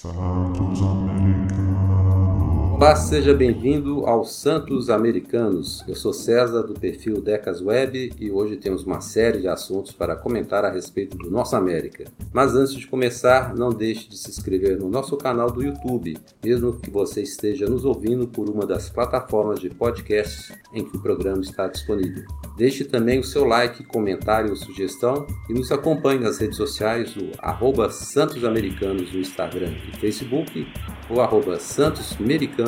Santos Americanos. Olá, seja bem-vindo aos Santos Americanos. Eu sou César do perfil Decas Web e hoje temos uma série de assuntos para comentar a respeito do nosso América. Mas antes de começar, não deixe de se inscrever no nosso canal do YouTube, mesmo que você esteja nos ouvindo por uma das plataformas de podcast em que o programa está disponível. Deixe também o seu like, comentário ou sugestão e nos acompanhe nas redes sociais do arroba Santos Americanos no Instagram e Facebook ou arroba Santos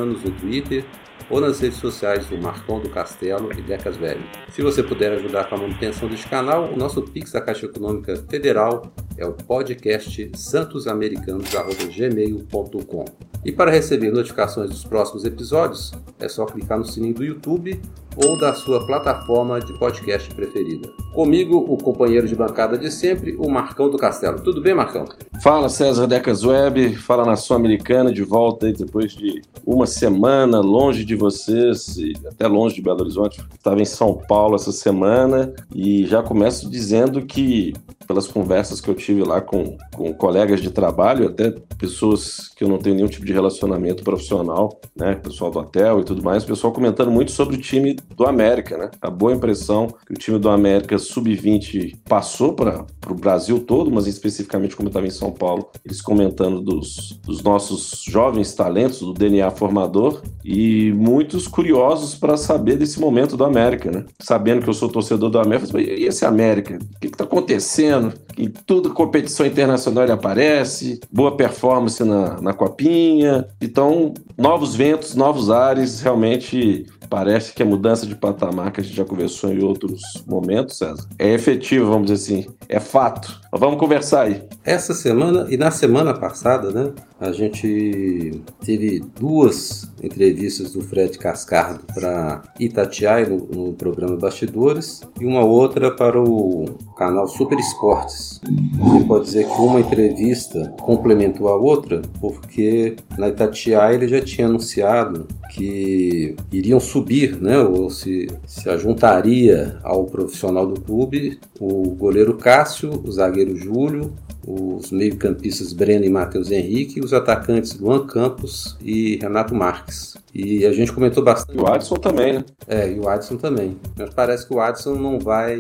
Americanos no Twitter ou nas redes sociais do Marcão do Castelo e Decas Velho. Se você puder ajudar com a manutenção deste canal, o nosso Pix da Caixa Econômica Federal é o podcast santosamericanos.gmail.com. E para receber notificações dos próximos episódios, é só clicar no sininho do YouTube ou da sua plataforma de podcast preferida. Comigo, o companheiro de bancada de sempre, o Marcão do Castelo. Tudo bem, Marcão? Fala César Decas Web, fala Nação Americana de volta aí depois de uma semana longe de vocês e até longe de Belo Horizonte. Estava em São Paulo essa semana e já começo dizendo que pelas conversas que eu tive lá com, com colegas de trabalho, até pessoas que eu não tenho nenhum tipo de relacionamento profissional, né, pessoal do hotel e tudo mais, o pessoal comentando muito sobre o time do América, né? A boa impressão que o time do América sub-20 passou para o Brasil todo, mas especificamente como estava em São Paulo, eles comentando dos, dos nossos jovens talentos, do DNA formador, e muitos curiosos para saber desse momento do América, né? Sabendo que eu sou torcedor do América, e esse América? O que está acontecendo? Em tudo competição internacional ele aparece, boa performance na, na copinha. Então, novos ventos, novos ares, realmente parece que a mudança de patamar que a gente já conversou em outros momentos, César, é efetiva, vamos dizer assim, é fato. Mas vamos conversar aí. Essa semana e na semana passada, né, a gente teve duas entrevistas do Fred Cascardo para Itatiaia no, no, programa Bastidores e uma outra para o canal Super Esportes. Você pode dizer que uma entrevista complementou a outra, porque na Itatiaia ele já tinha anunciado que iriam subir, né, ou se, se ajuntaria ao profissional do clube o goleiro Cássio, o zagueiro Júlio, os meio-campistas Breno e Matheus Henrique, os atacantes Luan Campos e Renato Marques. E a gente comentou bastante. E o Adson também, né? É, e o Adson também. Mas parece que o Adson não vai,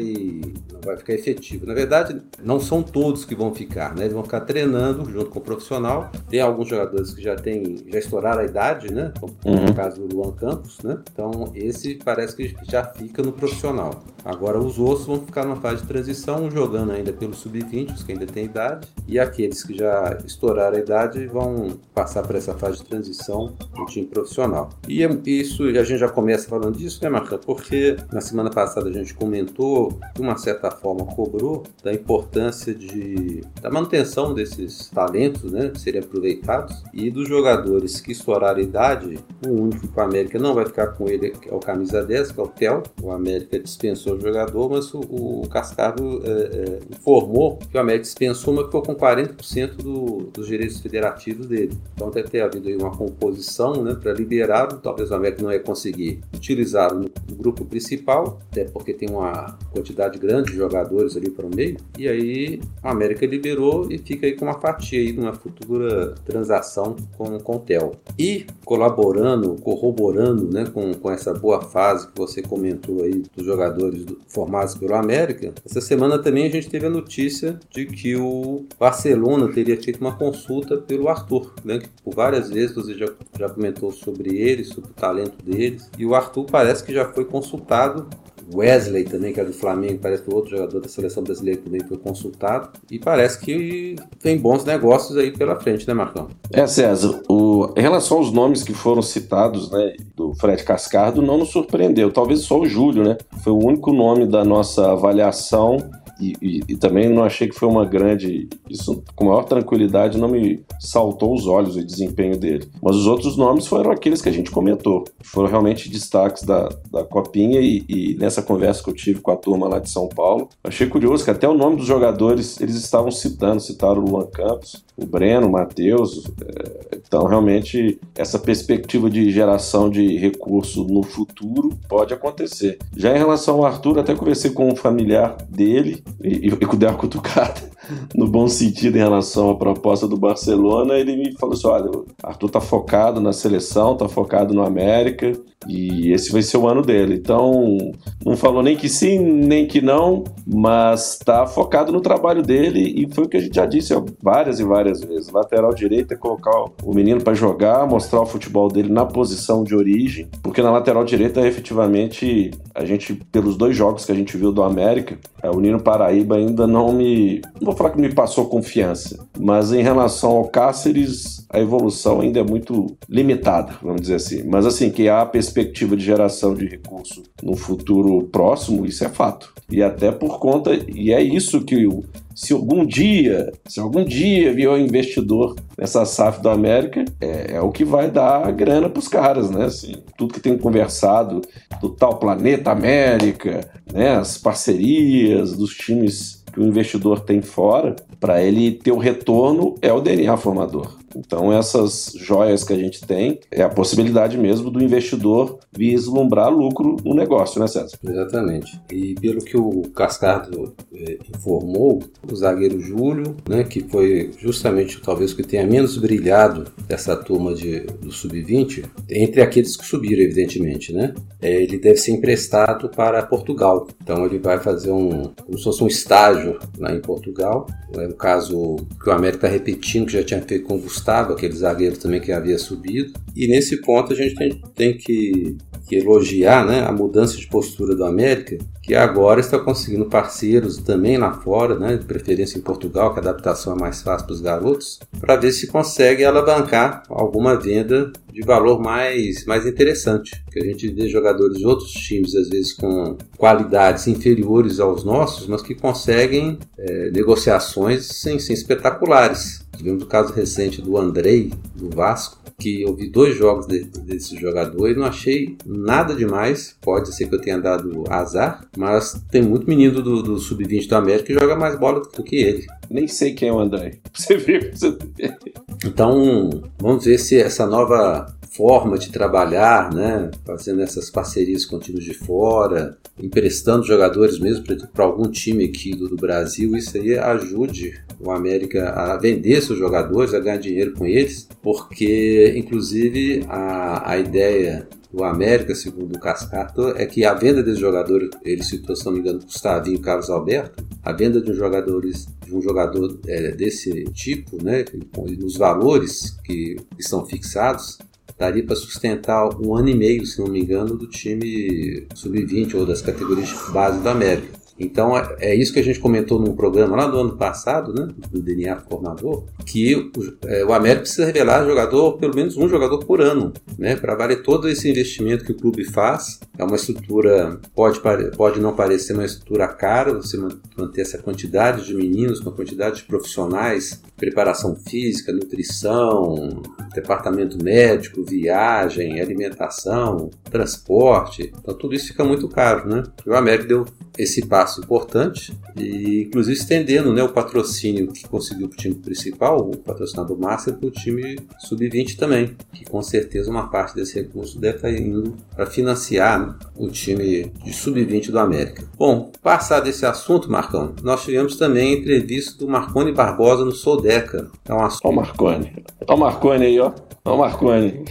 não vai ficar efetivo. Na verdade, não são todos que vão ficar, né? Eles vão ficar treinando junto com o profissional. Tem alguns jogadores que já têm, já estouraram a idade, né? Como uhum. no caso do Luan Campos, né? Então, esse parece que já fica no profissional. Agora, os outros vão ficar numa fase de transição, jogando ainda pelo sub-20, os que ainda têm idade, e aqueles que já estouraram a idade vão passar por essa fase de transição no time profissional. E é isso, a gente já começa falando disso, né, Marca? Porque na semana passada a gente comentou, de uma certa forma, cobrou da importância de, da manutenção desses talentos, né, serem aproveitados, e dos jogadores que estouraram a idade, o único que o América não vai ficar com ele é o camisa 10, que é o Tel. O América dispensou o jogador, mas o, o é, é, informou que o América dispensou, mas ficou com 40% do, dos direitos federativos dele. Então deve ter havido aí uma composição né, para liberar talvez o América não ia conseguir utilizá-lo no grupo principal, até porque tem uma quantidade grande de jogadores ali para o meio, e aí o América liberou e fica aí com uma fatia aí de uma futura transação com, com o Tel. E colaborando, corroborando né, com, com essa boa fase que você comentou aí dos jogadores do, formados pelo América, essa semana também a gente teve a notícia de que o Barcelona teria feito uma consulta pelo Arthur, né, que por várias vezes você já, já comentou sobre eles, sobre o talento deles. E o Arthur parece que já foi consultado. Wesley também, que é do Flamengo, parece que o outro jogador da seleção brasileira também foi consultado. E parece que tem bons negócios aí pela frente, né, Marcão? É, César, o... em relação aos nomes que foram citados, né, do Fred Cascardo, não nos surpreendeu. Talvez só o Júlio, né? Foi o único nome da nossa avaliação e, e, e, também não achei que foi uma grande. Isso, com maior tranquilidade, não me saltou os olhos o desempenho dele. Mas os outros nomes foram aqueles que a gente comentou. Foram realmente destaques da, da Copinha e, e nessa conversa que eu tive com a turma lá de São Paulo, achei curioso que até o nome dos jogadores eles estavam citando. Citaram o Luan Campos, o Breno, o Matheus. É, então, realmente, essa perspectiva de geração de recurso no futuro pode acontecer. Já em relação ao Arthur, até conversei com um familiar dele e, e, e dei uma cutucada. No bom sentido em relação à proposta do Barcelona, ele me falou assim: olha, o Arthur tá focado na seleção, tá focado no América, e esse vai ser o ano dele. Então, não falou nem que sim, nem que não, mas tá focado no trabalho dele e foi o que a gente já disse várias e várias vezes. Lateral direito é colocar o menino para jogar, mostrar o futebol dele na posição de origem, porque na lateral direita, efetivamente, a gente, pelos dois jogos que a gente viu do América, é, o Nino Paraíba ainda não me. Não vou falar que me passou confiança, mas em relação ao Cáceres, a evolução ainda é muito limitada, vamos dizer assim. Mas assim, que há perspectiva de geração de recurso no futuro próximo, isso é fato. E até por conta, e é isso que o, se algum dia, se algum dia vier um investidor nessa SAF do América, é, é o que vai dar grana para os caras, né? Assim, tudo que tem conversado do tal planeta América, né? As parcerias dos times que o investidor tem fora, para ele ter o retorno é o DNA formador. Então, essas joias que a gente tem é a possibilidade mesmo do investidor vislumbrar lucro no negócio, né, César? Exatamente. E pelo que o Cascardo eh, informou, o zagueiro Júlio, né, que foi justamente talvez o que tenha menos brilhado dessa turma de, do Sub-20, entre aqueles que subiram, evidentemente, né, é, ele deve ser emprestado para Portugal. Então, ele vai fazer um, como se fosse um estágio lá em Portugal. É um caso que o América está repetindo, que já tinha feito com o Gustavo, aquele zagueiro também que havia subido. E nesse ponto a gente tem, tem que, que, elogiar né, a mudança de postura do América, que agora está conseguindo parceiros também lá fora, né, de preferência em Portugal, que a adaptação é mais fácil para os garotos, para ver se consegue alavancar alguma venda de valor mais, mais interessante. Que a gente vê jogadores de outros times, às vezes com qualidades inferiores aos nossos, mas que conseguem é, negociações sem, sem espetaculares. Tivemos o caso recente do Andrei, do Vasco, que eu vi dois jogos de, desse jogador e não achei nada demais. Pode ser que eu tenha dado azar, mas tem muito menino do, do Sub-20 do América que joga mais bola do que ele. Nem sei quem é o André. Você viu? Então, vamos ver se essa nova forma de trabalhar, né? fazendo essas parcerias com times de fora, emprestando jogadores mesmo para algum time aqui do, do, Brasil, isso aí ajude o América a vender seus jogadores, a ganhar dinheiro com eles, porque inclusive a, a ideia do América, segundo o Cascato, é que a venda desse jogador, ele citou, se não me engano, Gustavinho e Carlos Alberto, a venda de um jogador, de um jogador é, desse tipo, né, nos valores que estão fixados, daria para sustentar um ano e meio, se não me engano, do time sub-20 ou das categorias de base do América. Então é, é isso que a gente comentou num programa lá do ano passado, né, do DNA Formador, que o, é, o América precisa revelar jogador, pelo menos um jogador por ano, né, para valer todo esse investimento que o clube faz. É uma estrutura, pode, pode não parecer uma estrutura cara, você manter essa quantidade de meninos, uma quantidade de profissionais, preparação física, nutrição, departamento médico, viagem, alimentação, transporte. Então tudo isso fica muito caro, né? E o América deu esse passo importante e inclusive estendendo né, o patrocínio que conseguiu para o time principal, o patrocinador master, para o time sub-20 também, que com certeza uma parte desse recurso deve estar indo para financiar né, o time de sub-20 do América. Bom, passado esse assunto, Marcão, nós tivemos também a entrevista do Marconi Barbosa no Sodeca. É um assunto... Olha o Marconi. Olha o Marconi aí, ó. Olha o Marconi.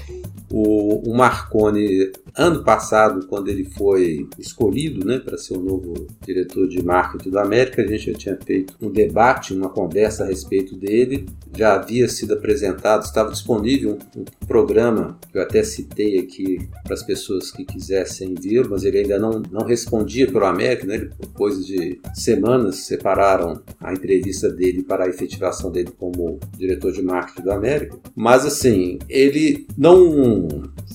O, o Marconi ano passado, quando ele foi escolhido né, para ser o novo diretor de marketing do América, a gente já tinha feito um debate, uma conversa a respeito dele. Já havia sido apresentado, estava disponível um, programa que eu até citei aqui para as pessoas que quisessem ver, mas ele ainda não, não respondia pelo América. Né? Ele, coisa de semanas, separaram a entrevista dele para a efetivação dele como diretor de marketing do América. Mas, assim, ele não,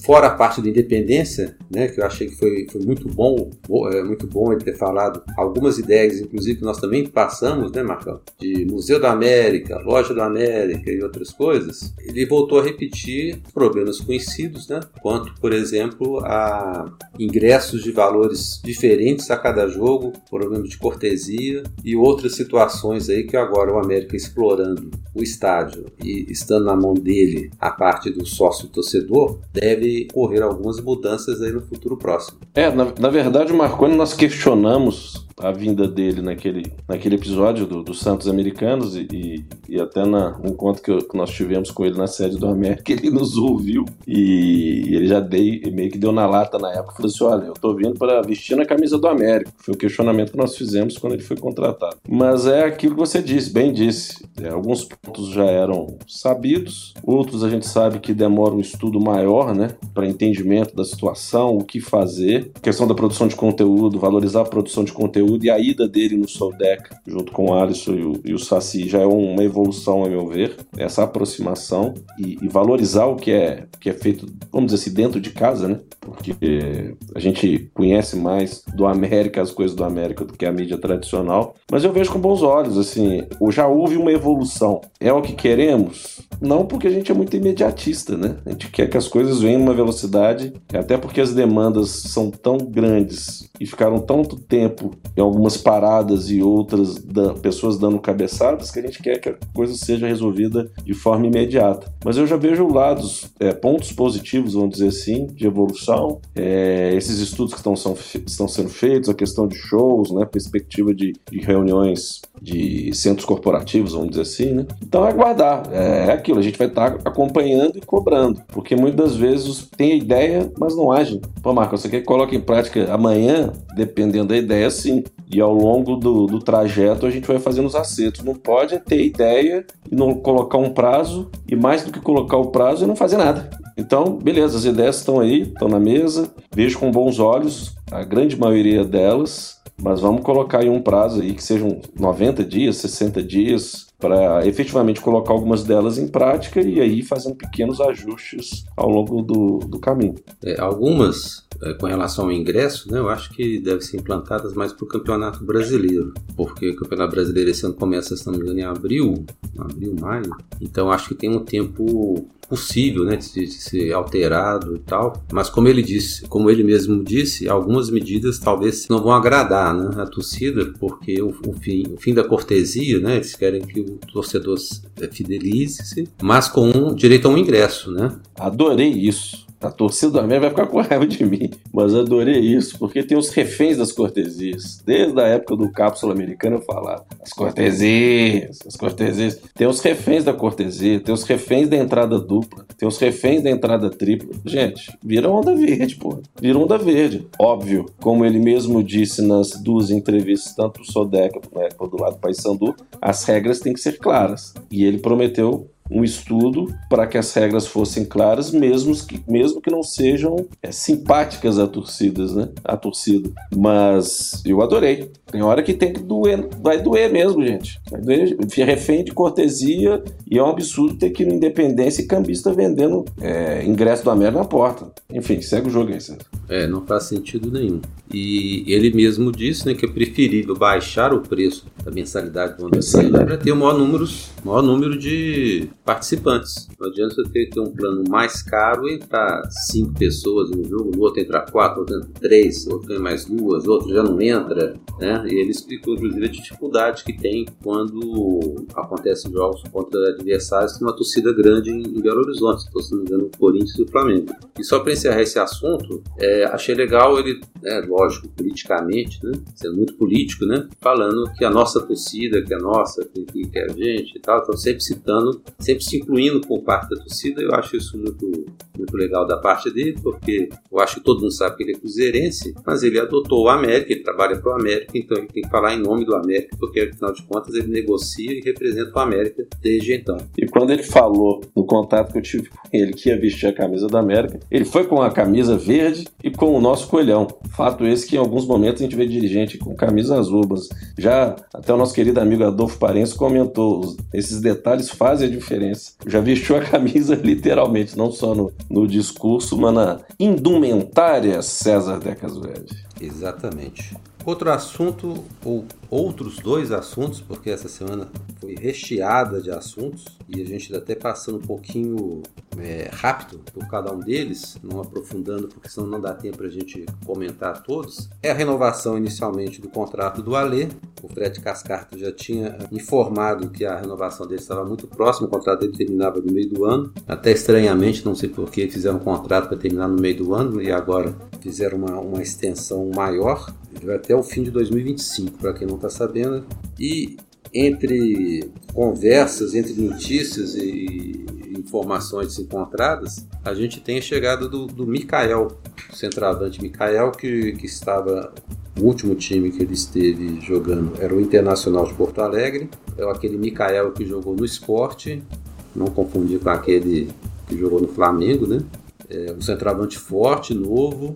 fora a parte da independência, né, que eu achei que foi, foi muito bom, é, muito bom ele ter falado algumas ideias, inclusive que nós também passamos, né, Marcão, de Museu da América, Loja da América e outras coisas. Ele voltou a repetir problemas conhecidos, né, quanto, por exemplo, a ingressos de valores diferentes a cada jogo, problema de cortesia e outras situações aí que agora o América explorando o estádio e estando na mão dele a parte do sócio torcedor, deve ocorrer algumas mudanças mudanças aí no futuro próximo. É, na, na verdade, Marconi, nós questionamos a vinda dele naquele, naquele episódio do, do Santos Americanos e, e, e até na, no encontro que, que, nós tivemos com ele na sede do América, ele nos ouviu e, e ele já dei, meio que deu na lata na época, falou assim, olha, eu tô vindo para vestir a camisa do América. Foi o questionamento que nós fizemos quando ele foi contratado. Mas é aquilo que você disse, bem disse. É, alguns pontos já eram sabidos, outros a gente sabe que demora um estudo maior, né, para entendimento da situação, o que fazer. Questão da produção de conteúdo, valorizar a produção de conteúdo e a ida dele no Soldec, junto com o Alisson e o, e o Saci, já é uma evolução, a meu ver, essa aproximação e, e valorizar o que é, que é feito, vamos dizer assim, dentro de casa, né? Porque a gente conhece mais do América, as coisas do América, do que a mídia tradicional. Mas eu vejo com bons olhos, assim, já houve uma evolução. É o que queremos? Não porque a gente é muito imediatista, né? A gente quer que as coisas venham numa velocidade, até porque as demandas são tão grandes e ficaram tanto tempo em algumas paradas e outras da, pessoas dando cabeçadas que a gente quer que a coisa seja resolvida de forma imediata. Mas eu já vejo lados, é, pontos positivos, vamos dizer assim, de evolução. É, esses estudos que estão, são, estão sendo feitos, a questão de shows, né, perspectiva de, de reuniões de centros corporativos, vamos dizer assim, né? Então é aguardar, é, é aquilo, a gente vai estar acompanhando e cobrando, porque muitas vezes tem a ideia, mas não agem. Pô, Marco, você quer que coloque em prática amanhã, dependendo da ideia, sim. E ao longo do, do trajeto a gente vai fazendo os acertos. Não pode ter ideia e não colocar um prazo, e mais do que colocar o prazo e não fazer nada. Então, beleza, as ideias estão aí, estão na mesa, vejo com bons olhos a grande maioria delas, mas vamos colocar aí um prazo aí que sejam 90 dias, 60 dias, para efetivamente colocar algumas delas em prática e aí fazendo pequenos ajustes ao longo do, do caminho. É, algumas, é, com relação ao ingresso, né, eu acho que devem ser implantadas mais para o Campeonato Brasileiro, porque o Campeonato Brasileiro esse ano começa, se não me engano, em abril, abril, maio, então acho que tem um tempo possível, né, de, de, ser alterado e tal. Mas como ele disse, como ele mesmo disse, algumas medidas talvez não vão agradar, né, a torcida, porque o, o fim, o fim da cortesia, né, eles querem que o torcedor fidelize-se, mas com direito a um ingresso, né? Adorei isso. A torcida do América vai ficar com raiva de mim, mas adorei isso, porque tem os reféns das cortesias. Desde a época do cápsula americano eu falava, as cortesias, as cortesias. Tem os reféns da cortesia, tem os reféns da entrada dupla, tem os reféns da entrada tripla. Gente, vira onda verde, pô. Vira onda verde. Óbvio, como ele mesmo disse nas duas entrevistas, tanto o Sodeca né, quanto do lado do Paysandu, as regras têm que ser claras. E ele prometeu um estudo para que as regras fossem claras, mesmo que, mesmo que não sejam é, simpáticas a torcidas, né? A torcida. Mas eu adorei. Tem hora que tem que doer, vai doer mesmo, gente. Vai doer, refém de cortesia e é um absurdo ter que ir no Independência e cambista vendendo é, ingresso do América na porta. Enfim, segue o jogo aí, Sérgio. É, não faz sentido nenhum. E ele mesmo disse né, que é preferível baixar o preço da mensalidade do para ter o maior número, maior número de participantes. Não adianta você ter, ter um plano mais caro e entrar cinco pessoas no jogo, no outro entrar quatro, outro entra três, outro tem mais duas, outro já não entra. Né? E ele explicou, inclusive, a dificuldade que tem quando acontecem jogos contra adversários com uma torcida grande em, em Belo Horizonte, se não me engano, o Corinthians e o Flamengo. E só para encerrar esse assunto, é, achei legal ele, né, lógico, politicamente, né, sendo muito político, né, falando que a nossa torcida, que é nossa, que, que é a gente e tal, estão sempre citando, sempre se incluindo por parte da torcida. Eu acho isso muito, muito legal da parte dele, porque eu acho que todo mundo sabe que ele é cruzeirense, mas ele adotou o América, ele trabalha para o América, então ele tem que falar em nome do América, porque afinal de contas ele negocia e representa o América desde então. E quando ele falou no contato que eu tive com ele que ia vestir a camisa da América, ele foi com a camisa verde e com o nosso coelhão. Fato esse que em alguns momentos a gente vê dirigente com camisas rubas. Já até o nosso querido amigo Adolfo Parense comentou, esses detalhes fazem a diferença. Já vestiu a camisa literalmente, não só no, no discurso, mas na indumentária César Decas Verde. Exatamente. Outro assunto, ou outros dois assuntos, porque essa semana foi recheada de assuntos e a gente está até passando um pouquinho é, rápido por cada um deles, não aprofundando, porque senão não dá tempo para a gente comentar todos. É a renovação inicialmente do contrato do Alê. O Fred Cascarto já tinha informado que a renovação dele estava muito próxima, o contrato dele terminava no meio do ano. Até estranhamente, não sei por que fizeram um contrato para terminar no meio do ano e agora fizeram uma, uma extensão maior, até o fim de 2025, para quem não está sabendo. E entre conversas, entre notícias e informações encontradas, a gente tem a chegada do, do Mikael, centroavante Mikael, que, que estava o último time que ele esteve jogando era o Internacional de Porto Alegre, é aquele Mikael que jogou no esporte, não confundir com aquele que jogou no Flamengo, né? É um centroavante forte, novo,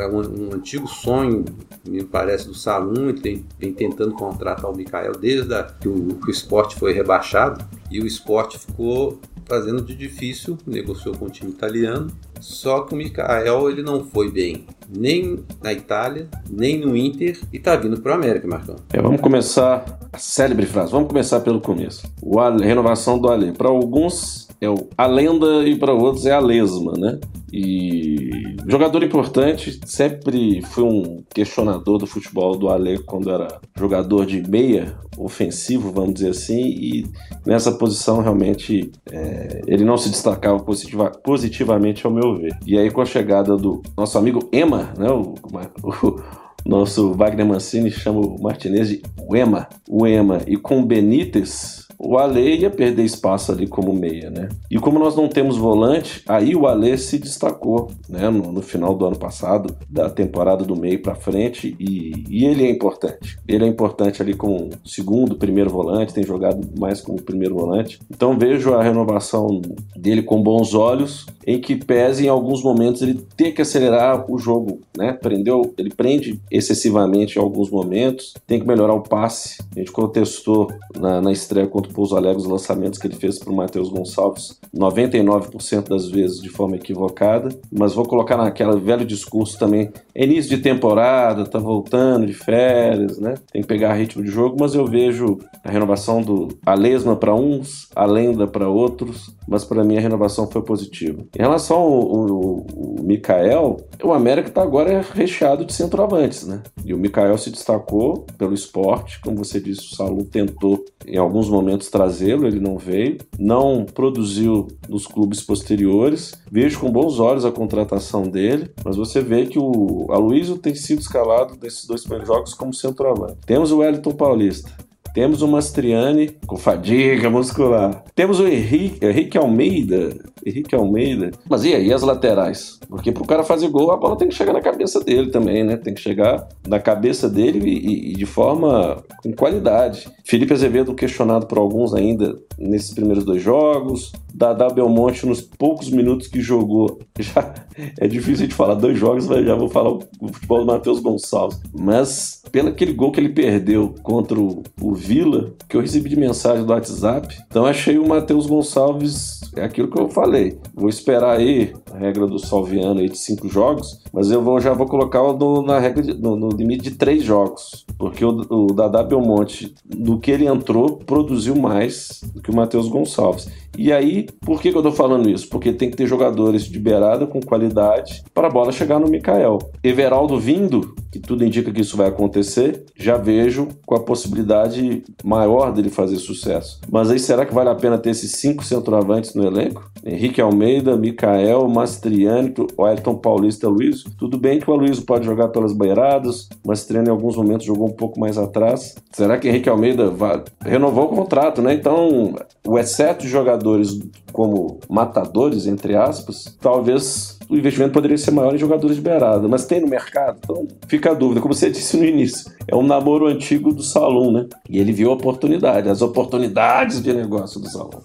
é um, um, antigo sonho, me parece, do Salum, ele tem, vem tentando contratar o Mikael desde a, que, o, que o esporte foi rebaixado e o esporte ficou fazendo de difícil, negociou com o time italiano, só que o Mikael ele não foi bem nem na Itália, nem no Inter e tá vindo para o América, Marcão. É, vamos começar a célebre frase, vamos começar pelo começo. O Ale, renovação do Ale. Para alguns é o, a lenda e para outros é a lesma, né? E jogador importante, sempre fui um questionador do futebol do Ale quando era jogador de meia ofensivo, vamos dizer assim, e nessa posição realmente é, ele não se destacava positiva, positivamente ao meu ver. E aí com a chegada do nosso amigo Ema, né, o, o nosso Wagner Mancini chama o Martinez de o Ema, o Ema, e com Benítez o Ale ia perder espaço ali como meia, né? E como nós não temos volante, aí o Ale se destacou, né? No, no final do ano passado, da temporada do meio para frente, e, e, ele é importante. Ele é importante ali como segundo, primeiro volante, tem jogado mais como primeiro volante. Então vejo a renovação dele com bons olhos, em que pese em alguns momentos ele ter que acelerar o jogo, né? Prendeu, ele prende excessivamente em alguns momentos, tem que melhorar o passe. A gente contestou na, na estreia contra Pouso Alegre os lançamentos que ele fez para o Matheus Gonçalves 99% das vezes de forma equivocada, mas vou colocar naquela velho discurso também, é início de temporada, tá voltando de férias, né? Tem que pegar ritmo de jogo, mas eu vejo a renovação do Alesma para uns, a lenda para outros, mas para mim a renovação foi positiva. Em relação ao, ao, ao Mikael, o América está agora recheado de centroavantes, né? E o Mikael se destacou pelo esporte, como você disse, o Salu tentou em alguns momentos trazê-lo, ele não veio, não produziu nos clubes posteriores. Vejo com bons olhos a contratação dele, mas você vê que o Aloysio tem sido escalado nesses dois primeiros jogos como centroavante. Temos o Wellington Paulista, temos o Mastriani com fadiga muscular. Temos o Henrique, Henrique Almeida. Henrique Almeida. Mas e aí as laterais? Porque pro cara fazer gol, a bola tem que chegar na cabeça dele também, né? Tem que chegar na cabeça dele e, e de forma com qualidade. Felipe Azevedo questionado por alguns ainda nesses primeiros dois jogos. Dadá Belmonte nos poucos minutos que jogou. Já é difícil de falar dois jogos, mas já vou falar o futebol do Matheus Gonçalves. Mas pelo aquele gol que ele perdeu contra o, o Vila, que eu recebi de mensagem do WhatsApp, então achei o Matheus Gonçalves, é aquilo que eu falei. Vou esperar aí a regra do Salviano aí de cinco jogos, mas eu vou, já vou colocar no, na regra de, no, no, limite de três jogos. Porque o, o Dadá Belmonte, do que ele entrou, produziu mais do que o Matheus Gonçalves. E aí, por que, que eu tô falando isso? Porque tem que ter jogadores de beirada com qualidade para a bola chegar no Mikael. Everaldo vindo, que tudo indica que isso vai acontecer, já vejo com a possibilidade maior dele fazer sucesso. Mas aí será que vale a pena ter esses cinco centroavantes no elenco? Henrique Almeida, Mikael, Mastriani, Wellington Paulista, Luiz. Tudo bem que o Luiz pode jogar pelas beiradas, Mastriani em alguns momentos jogou pouco mais atrás. Será que Henrique Almeida vai... renovou o contrato, né? Então, o exceto de jogadores como matadores, entre aspas, talvez o investimento poderia ser maior em jogadores de beirada, mas tem no mercado, então fica a dúvida. Como você disse no início, é um namoro antigo do salão, né? E ele viu a oportunidade, as oportunidades de negócio do salão.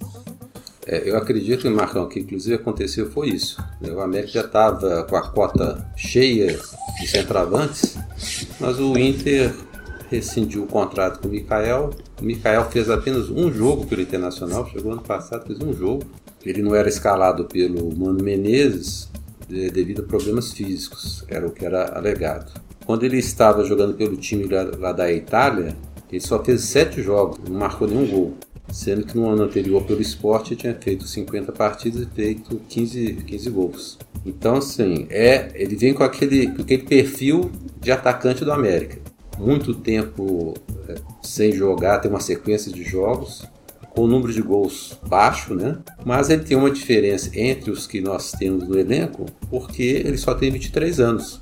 É, eu acredito, Marcão, que inclusive aconteceu foi isso. Né? O América já estava com a cota cheia de centroavantes, mas o Inter rescindiu o contrato com o Mikael. O Mikael fez apenas um jogo pelo Internacional, chegou ano passado, fez um jogo. Ele não era escalado pelo Mano Menezes devido a problemas físicos, era o que era alegado. Quando ele estava jogando pelo time lá, da Itália, ele só fez sete jogos, não marcou nenhum gol sendo que no ano anterior pelo esporte tinha feito 50 partidas e feito 15, 15 gols. Então, assim, é, ele vem com aquele, aquele perfil de atacante do América. Muito tempo é, sem jogar, tem uma sequência de jogos, com o número de gols baixo, né? Mas ele tem uma diferença entre os que nós temos no elenco, porque ele só tem 23 anos.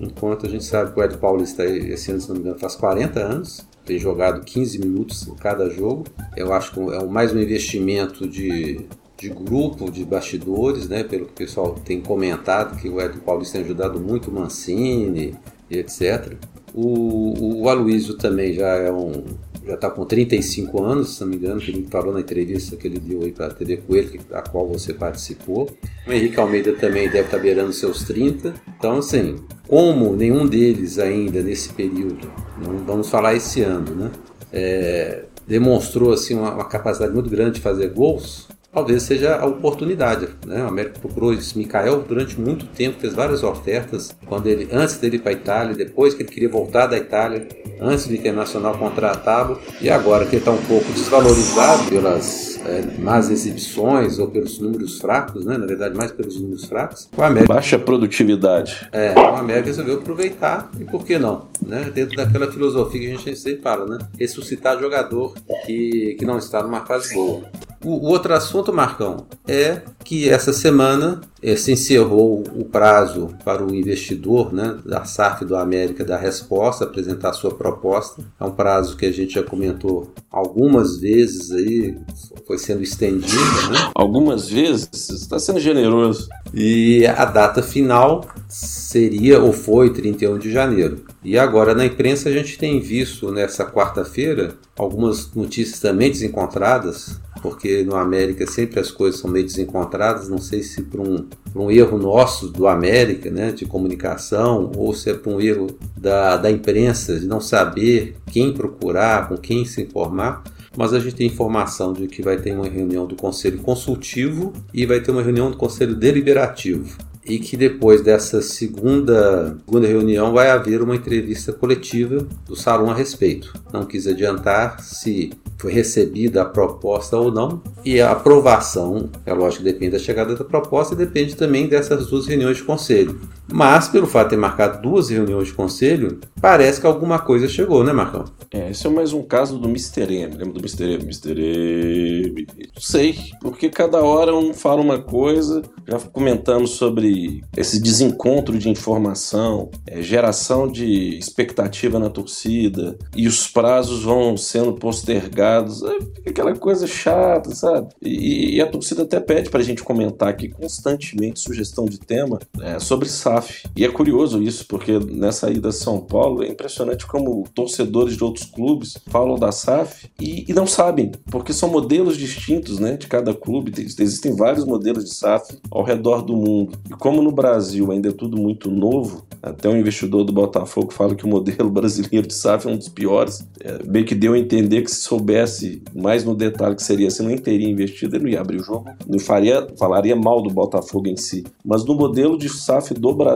enquanto a gente sabe que o Ed Paulista esse ano, se não me engano, faz 40 anos, tem jogado 15 minutos em cada jogo. Eu acho que é mais um investimento de, de grupo, de bastidores, né? Pelo que o pessoal tem comentado, que o Ed Paulista tem ajudado muito o Mancini e etc. O, o Aloysio também já é um já está com 35 anos, se não me engano, que ele falou na entrevista que ele deu aí para a TV Coelho, a qual você participou. O Henrique Almeida também deve estar tá beirando seus 30. Então, assim, como nenhum deles ainda nesse período, não vamos falar esse ano, né? É, demonstrou assim uma, uma capacidade muito grande de fazer gols, talvez seja a oportunidade. Né? O América procurou esse Mikael durante muito tempo, fez várias ofertas, quando ele, antes dele ir para a Itália, depois que ele queria voltar da Itália, antes do Internacional contratá-lo, e agora que ele está um pouco desvalorizado pelas é, más exibições ou pelos números fracos, né? na verdade mais pelos números fracos, o América... Baixa produtividade. É, o América resolveu aproveitar, e por que não? Né? Dentro daquela filosofia que a gente sempre fala, né? ressuscitar jogador que, que não está numa fase boa. O, outro assunto, Marcão, é que essa semana é, se encerrou o prazo para o investidor né, da SAF do América dar resposta, apresentar sua proposta. É um prazo que a gente já comentou algumas vezes aí, foi sendo estendido. Né? Algumas vezes? Está sendo generoso. E a data final seria ou foi 31 de janeiro. E agora na imprensa a gente tem visto nessa quarta-feira algumas notícias também desencontradas porque no América sempre as coisas são meio desencontradas, não sei se por um, por um erro nosso do América, né, de comunicação, ou se é por um erro da, da imprensa, de não saber quem procurar, com quem se informar, mas a gente tem informação de que vai ter uma reunião do Conselho Consultivo e vai ter uma reunião do Conselho Deliberativo e que depois dessa segunda, segunda reunião vai haver uma entrevista coletiva do Salão a respeito. Não quis adiantar se foi recebida a proposta ou não, e a aprovação, é lógico depende da chegada da proposta, e depende também dessas duas reuniões de conselho. Mas, pelo fato de ter marcado duas reuniões de conselho, parece que alguma coisa chegou, né, Marcão? É, esse é mais um caso do Mr. M. Lembra do Mr. M? Mr. M. Não sei, porque cada hora um fala uma coisa. Já comentamos sobre esse desencontro de informação, é, geração de expectativa na torcida, e os prazos vão sendo postergados. É, aquela coisa chata, sabe? E, e, a torcida até pede pra gente comentar aqui constantemente sugestão de tema é, sobre SAF. E é curioso isso, porque nessa ida a São Paulo é impressionante como torcedores de outros clubes falam da SAF e, e não sabem, porque são modelos distintos né, de cada clube. Existem vários modelos de SAF ao redor do mundo. E como no Brasil ainda é tudo muito novo, até um investidor do Botafogo fala que o modelo brasileiro de SAF é um dos piores. É, que deu a entender que se soubesse mais no detalhe que seria assim, não teria investido, ele não ia abrir o jogo, não faria, falaria mal do Botafogo em si. Mas no modelo de SAF do Brasil,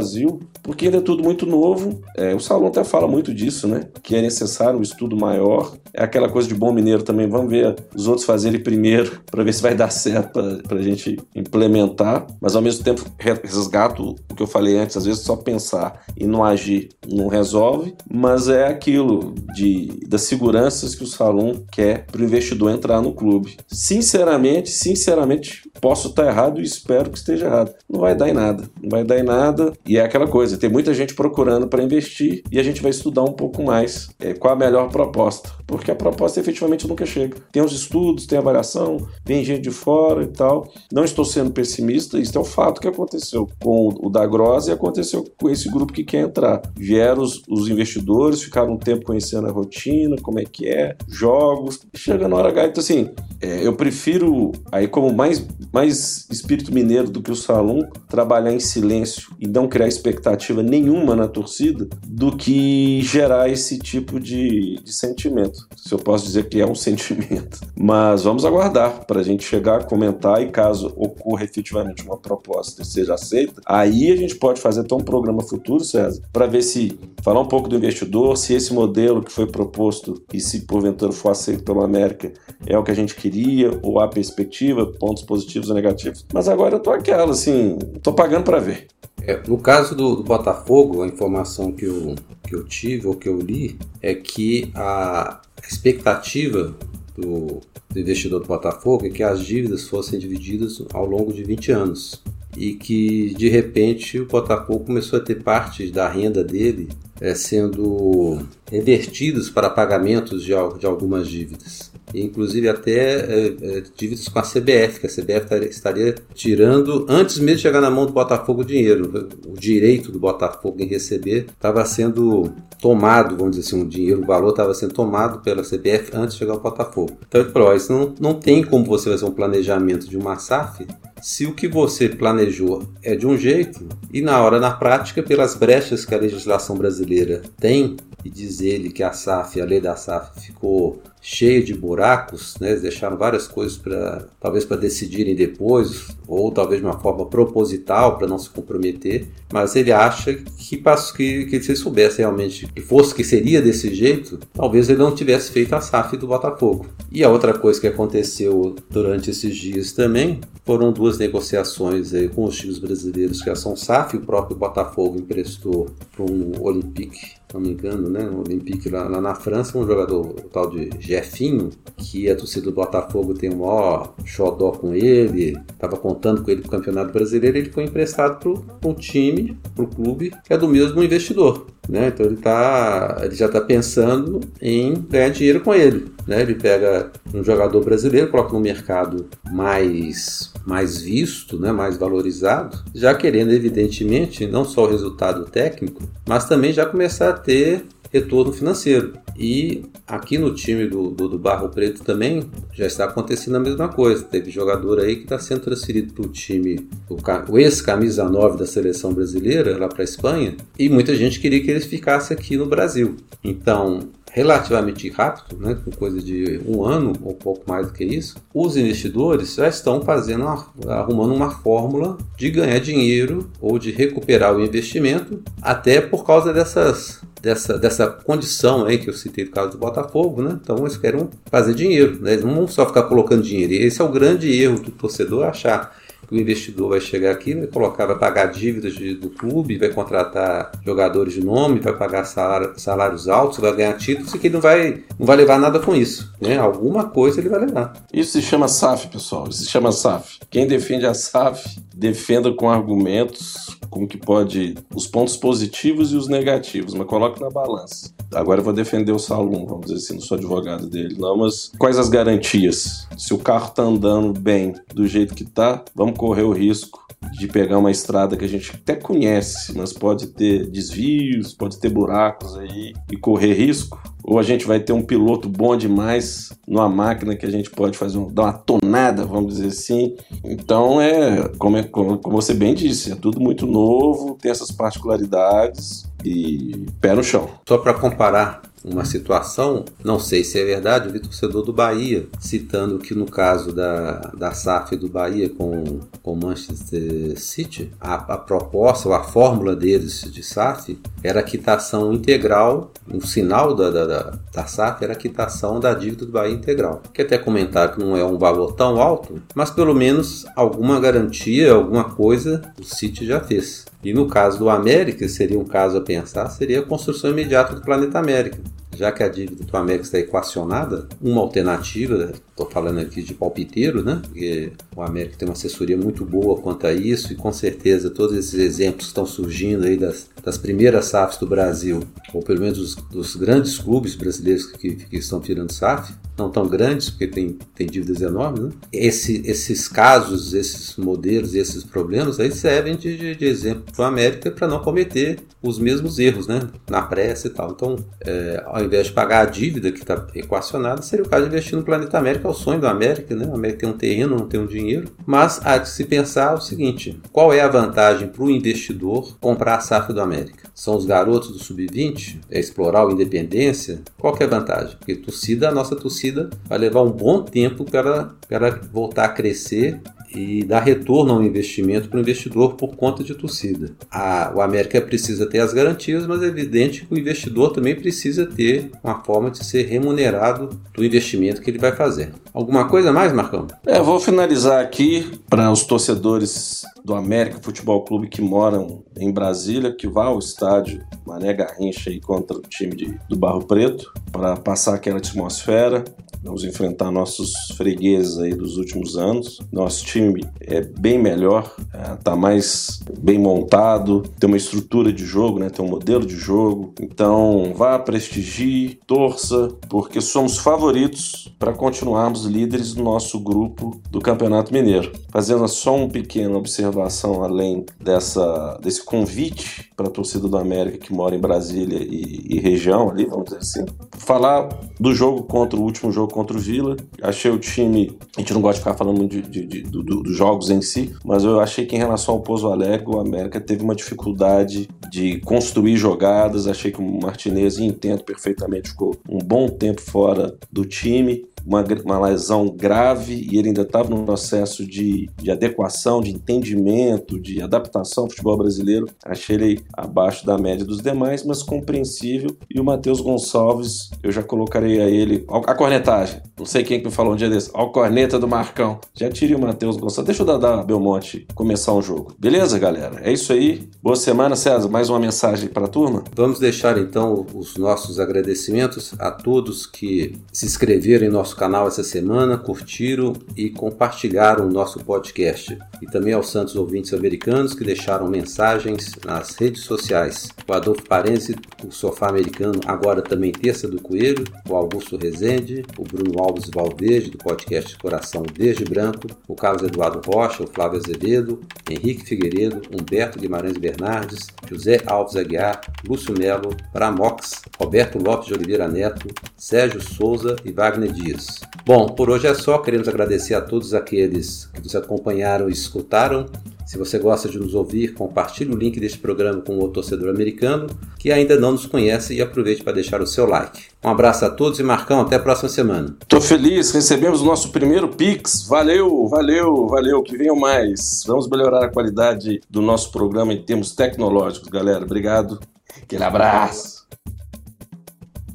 porque ainda é tudo muito novo, é, o Salão até fala muito disso, né? Que é necessário um estudo maior. É aquela coisa de bom mineiro também, vamos ver os outros fazerem primeiro para ver se vai dar certo para a gente implementar, mas ao mesmo tempo resgato o que eu falei antes, às vezes só pensar e não agir não resolve, mas é aquilo de das seguranças que o Salão quer para o investidor entrar no clube. Sinceramente, sinceramente, posso estar errado e espero que esteja errado. Não vai dar em nada, não vai dar em nada. E é aquela coisa, tem muita gente procurando para investir e a gente vai estudar um pouco mais é, qual a melhor proposta, porque a proposta efetivamente nunca chega. Tem os estudos, tem avaliação, vem gente de fora e tal. Não estou sendo pessimista, isso é o fato que aconteceu com o da Gross e aconteceu com esse grupo que quer entrar. Vieram os, os investidores, ficaram um tempo conhecendo a rotina, como é que é, jogos. Chega na hora H, então assim, é, eu prefiro, aí como mais, mais espírito mineiro do que o Salum, trabalhar em silêncio e não criar expectativa nenhuma na torcida, do que gerar esse tipo de, de sentimento. Se eu posso dizer que é um sentimento. Mas vamos aguardar para a gente chegar, comentar e caso ocorra efetivamente uma proposta e seja aceita, aí a gente pode fazer até um programa futuro, César, para ver se falar um pouco do investidor, se esse modelo que foi proposto e se porventura for aceito pela América é o que a gente queria ou há perspectiva, pontos positivos ou negativos. Mas agora eu tô aquela, assim, tô pagando para ver. É, no caso do, do, Botafogo, a informação que eu, que eu tive ou que eu li é que a expectativa do, do investidor do Botafogo é que as dívidas fossem divididas ao longo de 20 anos. e que de repente o Botafogo começou a ter parte da renda dele é, sendo revertidos para pagamentos de, de algumas dívidas inclusive até é, é, dívidas com a CBF, que a CBF estaria tirando, antes mesmo de chegar na mão do Botafogo, o dinheiro. O direito do Botafogo em receber estava sendo tomado, vamos dizer assim, um dinheiro, o valor estava sendo tomado pela CBF antes de chegar ao Botafogo. Então ele falou: isso não, não tem como você fazer um planejamento de uma SAF se o que você planejou é de um jeito e na hora, na prática, pelas brechas que a legislação brasileira tem, e diz ele que a SAF, a lei da SAF, ficou cheio de buracos, né? Deixaram várias coisas para talvez para decidirem depois, ou talvez de uma forma proposital para não se comprometer. Mas ele acha que, que, que se soubesse realmente que fosse que seria desse jeito, talvez ele não tivesse feito a SAF do Botafogo. E a outra coisa que aconteceu durante esses dias também foram duas negociações aí com os times brasileiros que são SAF, o próprio Botafogo emprestou para um Olympique não me engano, né? No Olympique lá, lá, na França, um jogador o tal de Jefinho, que a torcida do Botafogo tem um maior xodó com ele, estava contando com ele para o Campeonato Brasileiro, ele foi emprestado para o time, para o clube, que é do mesmo investidor. Né? Então ele, tá, ele já está pensando em ganhar dinheiro com ele. Né? Ele pega um jogador brasileiro, coloca no mercado mais, mais visto, né? mais valorizado, já querendo, evidentemente, não só o resultado técnico, mas também já começar a ter retorno financeiro. E aqui no time do, do, do, Barro Preto também já está acontecendo a mesma coisa. Teve jogador aí que está sendo transferido para o time, o, o ex-camisa 9 da seleção brasileira, lá para a Espanha, e muita gente queria que ele ficasse aqui no Brasil. Então, relativamente rápido, né, com coisa de um ano ou pouco mais do que isso, os investidores já estão fazendo, arrumando uma fórmula de ganhar dinheiro ou de recuperar o investimento, até por causa dessas dessa, dessa condição aí que eu citei do caso do Botafogo, né? Então eles querem fazer dinheiro, né? Eles não vão só ficar colocando dinheiro. E esse é o grande erro do torcedor achar o investidor vai chegar aqui, vai colocar, vai pagar dívidas de, do clube, vai contratar jogadores de nome, vai pagar salário, salários altos, vai ganhar títulos e que ele não vai, não vai levar nada com isso. Né? Alguma coisa ele vai levar. Isso se chama SAF, pessoal. Isso se chama SAF. Quem defende a SAF, defenda com argumentos com que pode os pontos positivos e os negativos, mas coloque na balança. Agora eu vou defender o Salum, vamos dizer assim, não sou advogado dele, não, mas quais as garantias? Se o carro tá andando bem do jeito que tá, vamos correr o risco de pegar uma estrada que a gente até conhece, mas pode ter desvios, pode ter buracos aí e correr risco ou a gente vai ter um piloto bom demais numa máquina que a gente pode fazer um, dar uma tonada, vamos dizer assim. Então é como, é, como, você bem disse, é tudo muito novo, tem essas particularidades e pé no chão. Só para comparar uma situação, não sei se é verdade, vi torcedor do Bahia citando que no caso da, da SAF do Bahia com o Manchester City, a, a proposta ou a fórmula deles de SAF era quitação integral, um sinal da, da, da, da SAF era quitação da dívida do Bahia integral. Que até comentar que não é um valor tão alto, mas pelo menos alguma garantia, alguma coisa o City já fez. E no caso do América, seria um caso a pensar, seria a construção imediata do planeta América já que a dívida do América está equacionada, uma alternativa, estou falando aqui de palpiteiro, né? Porque o América tem uma assessoria muito boa quanto a isso e com certeza todos esses exemplos que estão surgindo aí das, das primeiras SAFs do Brasil, ou pelo menos dos, dos grandes clubes brasileiros que, que estão tirando SAF, não tão grandes, porque tem, tem dívidas enormes, né? Esse, esses casos, esses modelos, esses problemas aí servem de, de, exemplo para a América para não cometer os mesmos erros, né? Na pressa e tal. Então, é, ao invés de pagar a dívida que está equacionada, seria o caso de investir no Planeta América, é o sonho do América, né? O América tem um terreno, não tem um dinheiro. Mas há de se pensar o seguinte: qual é a vantagem para o investidor comprar a SAF do América? São os garotos do Sub-20? É explorar o Independência? Qual que é a vantagem? Porque torcida, a nossa torcida vai levar um bom tempo para, para voltar a crescer e dar retorno ao investimento para o investidor por conta de torcida. A, o América precisa ter as garantias, mas é evidente que o investidor também precisa ter uma forma de ser remunerado do investimento que ele vai fazer. Alguma coisa mais, Marcão? É, vou finalizar aqui para os torcedores do América Futebol Clube que moram em Brasília, que vá ao estádio Mané Garrincha aí contra o time de, do Barro Preto, para passar aquela atmosfera. Vamos enfrentar nossos fregueses aí dos últimos anos. Nosso time é bem melhor, está é, mais bem montado, tem uma estrutura de jogo, né? tem um modelo de jogo. Então vá, prestigie, torça, porque somos favoritos para continuarmos líderes do nosso grupo do Campeonato Mineiro. Fazendo só uma pequena observação além dessa, desse convite para a torcida do América que mora em Brasília e, e região ali, vamos dizer assim. Falar do jogo contra o último jogo contra o Vila. Achei o time. A gente não gosta de ficar falando de, de, de, do, dos jogos em si, mas eu achei que em relação ao Pouso Alegre, o América teve uma dificuldade de construir jogadas. Achei que o Martinez, entendo perfeitamente, ficou um bom tempo fora do time uma, uma lesão grave e ele ainda estava no processo de, de adequação, de entendimento, de adaptação ao futebol brasileiro. Achei ele abaixo da média dos demais, mas compreensível. E o Matheus Gonçalves, eu já colocarei a ele. A cornetagem, não sei quem que me falou um dia desse. Ó, corneta do Marcão. Já tirei o Matheus Gonçalves. Deixa o Dadá Belmonte começar um jogo. Beleza, galera? É isso aí. Boa semana, César. Mais uma mensagem para a turma? Vamos deixar então os nossos agradecimentos a todos que se inscreveram em nosso nosso canal essa semana, curtiram e compartilharam o nosso podcast. E também aos santos ouvintes americanos que deixaram mensagens nas redes sociais. O Adolfo Parense, o Sofá Americano, agora também Terça do Coelho, o Augusto Rezende, o Bruno Alves Valverde, do podcast Coração Desde Branco, o Carlos Eduardo Rocha, o Flávio Azevedo, Henrique Figueiredo, Humberto Guimarães Bernardes, José Alves Aguiar, Lúcio Melo, Pramox, Roberto Lopes de Oliveira Neto, Sérgio Souza e Wagner Dias. Bom, por hoje é só. Queremos agradecer a todos aqueles que nos acompanharam e escutaram. Se você gosta de nos ouvir, compartilhe o link deste programa com o torcedor americano que ainda não nos conhece e aproveite para deixar o seu like. Um abraço a todos e Marcão, até a próxima semana. Tô feliz, recebemos o nosso primeiro Pix. Valeu, valeu, valeu, que venham mais. Vamos melhorar a qualidade do nosso programa em termos tecnológicos, galera. Obrigado. Aquele abraço.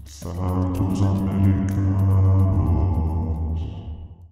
Santos América.